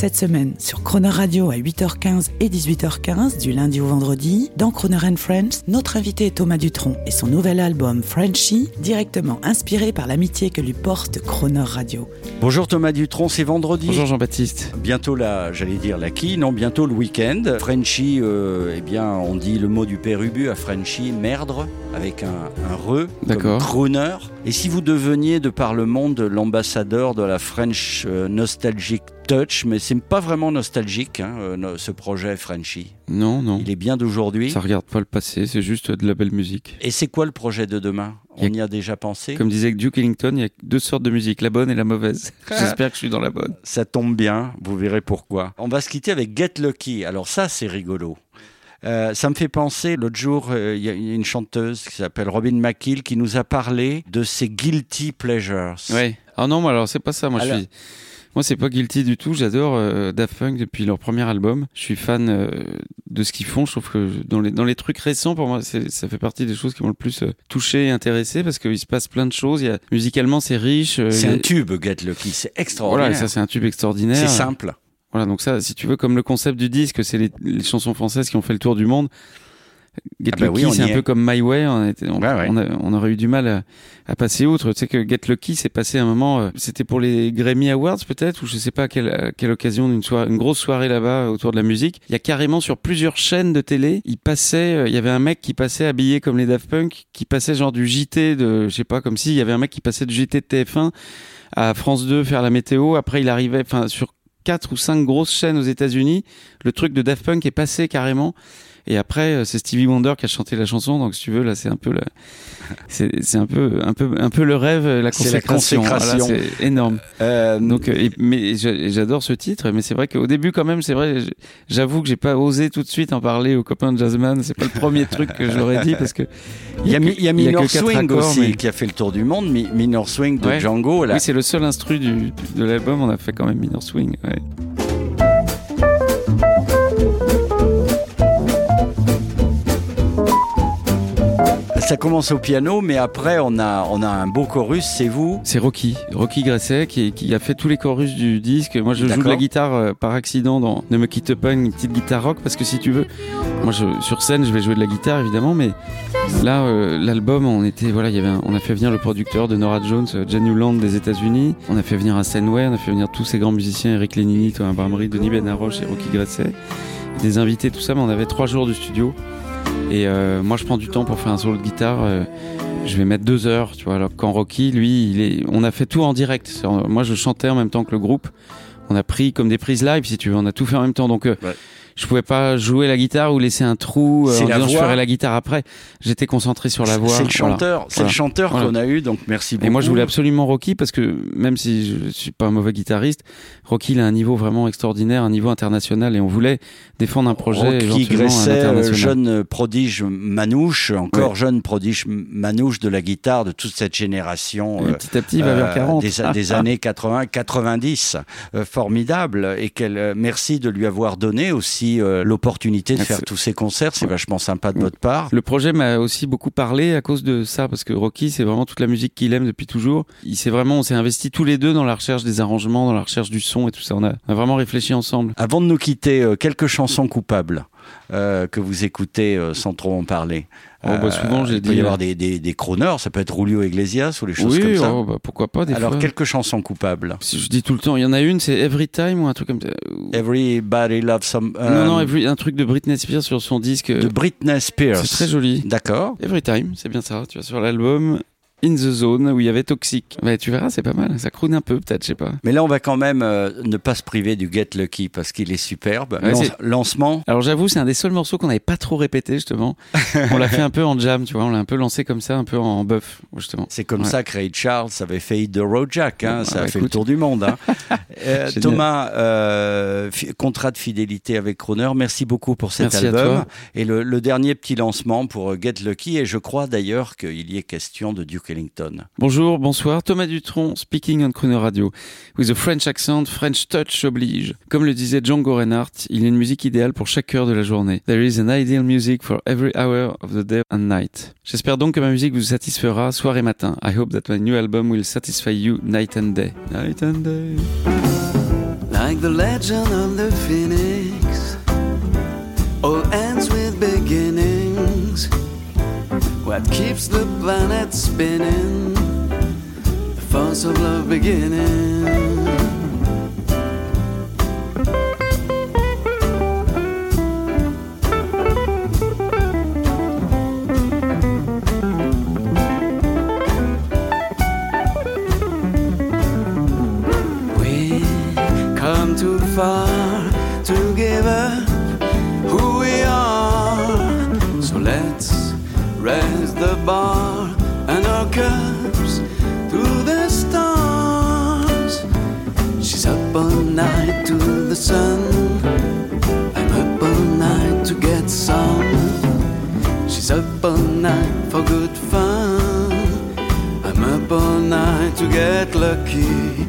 Cette semaine, sur Croner Radio à 8h15 et 18h15, du lundi au vendredi, dans Croner and Friends, notre invité est Thomas Dutronc et son nouvel album Frenchy, directement inspiré par l'amitié que lui porte Croner Radio. Bonjour Thomas Dutronc, c'est vendredi. Bonjour Jean-Baptiste. Bientôt la, j'allais dire la qui, non, bientôt le week-end. Frenchy, euh, eh bien, on dit le mot du pérubu à Frenchy, merdre, avec un, un re, comme D'accord. crooner. Et si vous deveniez de par le monde l'ambassadeur de la French euh, Nostalgic Touch, mais c'est pas vraiment nostalgique, hein, euh, no- ce projet Frenchy. Non, non. Il est bien d'aujourd'hui. Ça regarde pas le passé, c'est juste de la belle musique. Et c'est quoi le projet de demain Il y On a- y a déjà pensé Comme disait Duke Ellington, il y a deux sortes de musique, la bonne et la mauvaise. J'espère que je suis dans la bonne. Ça tombe bien, vous verrez pourquoi. On va se quitter avec Get Lucky. Alors ça, c'est rigolo. Euh, ça me fait penser, l'autre jour, euh, il y a une chanteuse qui s'appelle Robin McKill qui nous a parlé de ses guilty pleasures. Ouais. Ah non, moi alors c'est pas ça. Moi Alors- je suis. Moi c'est pas guilty du tout. J'adore euh, Daft Punk depuis leur premier album. Je suis fan euh, de ce qu'ils font. Je trouve que dans les dans les trucs récents pour moi, ça fait partie des choses qui m'ont le plus euh, touché et intéressé parce qu'il se passe plein de choses. Il y a musicalement c'est riche. C'est un tube, Get Lucky. C'est Voilà, extraordinaire. et ça c'est un tube extraordinaire. c'est simple. Voilà, donc ça, si tu veux, comme le concept du disque, c'est les, les chansons françaises qui ont fait le tour du monde. Get Ah bah Lucky, oui, c'est un peu comme My Way. On, était- on, Ouais, ouais. on a- on aurait eu du mal à, à passer outre. Tu sais que Get Lucky, c'est passé un moment. euh, C'était pour les Grammy Awards peut-être, ou je sais pas à quelle, à quelle occasion d'une soirée, une grosse soirée là-bas euh, autour de la musique. Il y a carrément sur plusieurs chaînes de télé, il passait. euh, Il y avait un mec qui passait habillé comme les Daft Punk, qui passait genre du JT de, je sais pas, comme si il y avait un mec qui passait du JT de TF1 à France 2 faire la météo. Après, il arrivait, enfin sur quatre ou cinq grosses chaînes aux États-Unis. Le truc de Daft Punk est passé carrément. Et après, euh, c'est Stevie Wonder qui a chanté la chanson. Donc, si tu veux, là, c'est un peu, la... c'est c'est un peu, un peu, un peu le rêve, la C'est la consécration. c'est énorme. Euh, Donc, euh, et- mais j'a- j'adore ce titre. Mais c'est vrai qu'au début, quand même, c'est vrai. J'avoue que j'ai pas osé tout de suite en parler aux copains de Jazzman. C'est pas le premier truc que j'aurais dit parce que il y a, y a il y a Minor Swing accords, aussi mais- qui a fait le tour du monde. Mi- Minor Swing de Ouais. Django. Là. oui, c'est le seul instru du- de l'album. On a fait quand même Minor Swing. Ouais. Ça commence au piano, mais après on a, on a un beau chorus. C'est vous. C'est Rocky, Rocky Gresset qui, qui a fait tous les chorus du disque. Moi, je joue de la guitare euh, par accident dans Ne me quitte pas, une petite guitare rock, parce que si tu veux, moi, je, sur scène, je vais jouer de la guitare évidemment, mais là, euh, l'album, on était, voilà, il y avait, un- on a fait venir le producteur de Nora Jones, euh, Jen Newland des États-Unis. On a fait venir un Steinway, on a fait venir tous ces grands musiciens, Eric Lénini, Thomas Barmery, Denis Benaroche et Rocky Gresset, des invités, tout ça. Mais on avait trois jours de studio. Et euh, moi, je prends du temps pour faire un solo de guitare. euh, je vais mettre deux heures, tu vois. Alors quand Rocky, lui, il est, on a fait tout en direct. Moi, je chantais en même temps que le groupe. On a pris comme des prises live, si tu veux. On a tout fait en même temps. Donc, euh. Je pouvais pas jouer la guitare ou laisser un trou euh, en je ferai la guitare après. J'étais concentré sur la voix. C'est le voilà. chanteur. C'est Voilà. le chanteur Voilà. qu'on a eu. Donc merci beaucoup. Et moi, je voulais absolument Rocky parce que même si je suis pas un mauvais guitariste, Rocky il a un niveau vraiment extraordinaire, un niveau international, et on voulait défendre un projet Rocky Gresset, euh, jeune prodige manouche, encore jeune prodige manouche de la guitare de toute cette génération. Et euh, petit à petit, il va vers euh, 40. des, des années 80, 90, euh, formidable. Et qu'elle, euh, merci de lui avoir donné aussi euh, l'opportunité de faire tous ces concerts. C'est vachement sympa de Ouais. votre part. Le projet m'a aussi beaucoup parlé à cause de ça, parce que Rocky, c'est vraiment toute la musique qu'il aime depuis toujours. Il s'est vraiment, on s'est investi tous les deux dans la recherche des arrangements, dans la recherche du son et tout ça. On a, on a vraiment réfléchi ensemble. Avant de nous quitter, euh, quelques chansons coupables euh, que vous écoutez euh, sans trop en parler. Oh, bah, souvent, j'ai il peut y euh, avoir des, des, des crooners, ça peut être Julio Iglesias ou les choses oui, comme ça. oh, bah, pourquoi pas des Alors, fois. quelques chansons coupables. Si Je dis tout le temps, il y en a une, c'est Every Time ou un truc comme ça. Everybody loves some. non, euh, non, Every- un truc de Britney Spears sur son disque. de Britney Spears. C'est très joli. D'accord. Every Time, c'est bien ça. Tu vois, sur l'album. In the Zone où il y avait Toxic. Bah, tu verras, c'est pas mal. Ça croune un peu, peut-être, je sais pas. Mais là, on va quand même euh, ne pas se priver du Get Lucky parce qu'il est superbe. Ouais, lancement. Alors j'avoue, c'est un des seuls morceaux qu'on n'avait pas trop répété justement. on l'a fait un peu en jam, tu vois, on l'a un peu lancé comme ça, un peu en buff justement. C'est comme Ouais. ça que Ray Charles avait fait Hit the Road Jack. Hein, Ouais, ça a fait écoute. le tour du monde. hein. Euh. Thomas, euh, contrat de fidélité avec Croner. Merci beaucoup pour cet Merci album. Et le, le dernier petit lancement pour euh, Get Lucky. Et je crois d'ailleurs qu'il y ait question de Duke Ellington. Bonjour, bonsoir, Thomas Dutronc, speaking on Crooner Radio. With a French accent, French touch oblige. Comme le disait Django Reinhardt, il y a une musique idéale pour chaque heure de la journée. There is an ideal music for every hour of the day and night. J'espère donc que ma musique vous satisfera soir et matin. I hope that my new album will satisfy you night and day. Night and day. Like the legend of the phoenix, all ends with beginnings. What keeps the planet spinning? The force of love beginning. To the stars. She's up all night to the sun. I'm up all night to get some. She's up all night for good fun. I'm up all night to get lucky.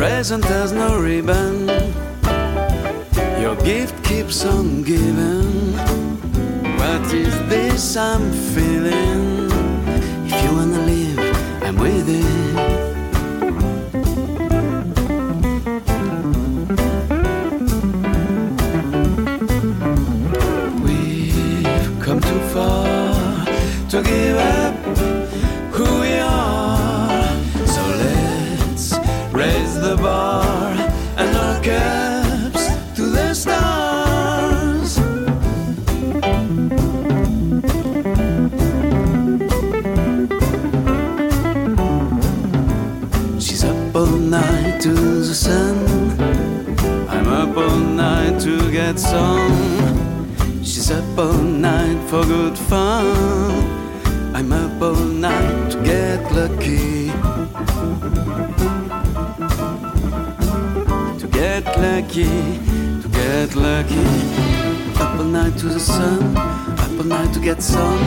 Present has no ribbon. Your gift keeps on giving. What is this I'm feeling? If you wanna live, I'm with it. To get. She's up all night for good fun. I'm up all night to get lucky. To get lucky, to get lucky. Up all night to the sun. Up all night to get some.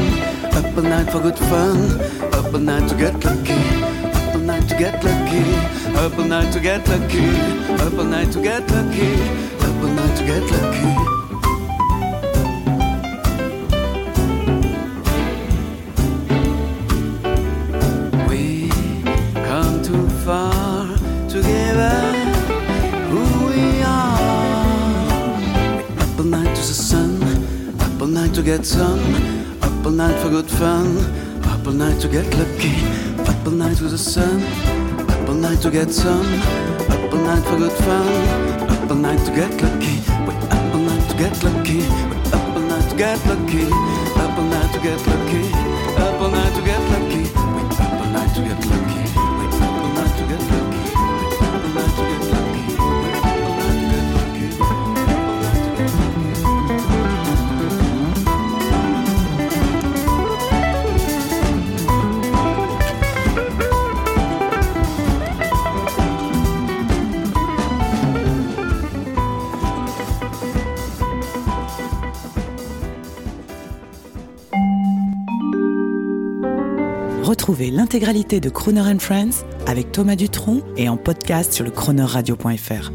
Up all night for good fun. Up all night to get lucky. Night to get lucky. Up all night to get lucky. Up all night to get lucky. Night to get lucky. We come too far to give up who we are. Up all night to the sun, up all night to get some, up all night for good fun, up all night to get lucky, up all night to the sun, up all night to get some, up all night for good fun, all night to get lucky, we up all night to get lucky, we up all night to get lucky, up all night to get lucky, Retrouvez l'intégralité de Crooner Friends avec Thomas Dutronc et en podcast sur le chroneurradio.fr.